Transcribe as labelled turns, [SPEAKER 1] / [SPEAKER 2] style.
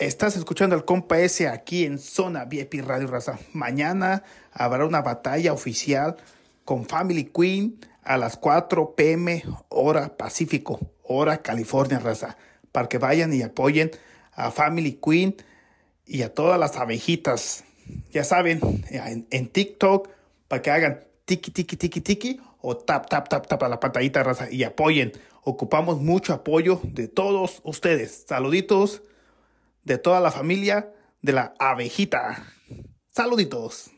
[SPEAKER 1] Estás escuchando al compa S aquí en Zona VIP Radio Raza. Mañana habrá una batalla oficial con Family Queen a las 4 pm hora Pacífico, hora California Raza. Para que vayan y apoyen a Family Queen y a todas las abejitas. Ya saben, en, TikTok, para que hagan tiki tiki tiki tiki o tap tap tap tap a la pantallita raza y apoyen. Ocupamos mucho apoyo de todos ustedes. Saluditos de toda la familia de la abejita. Saluditos.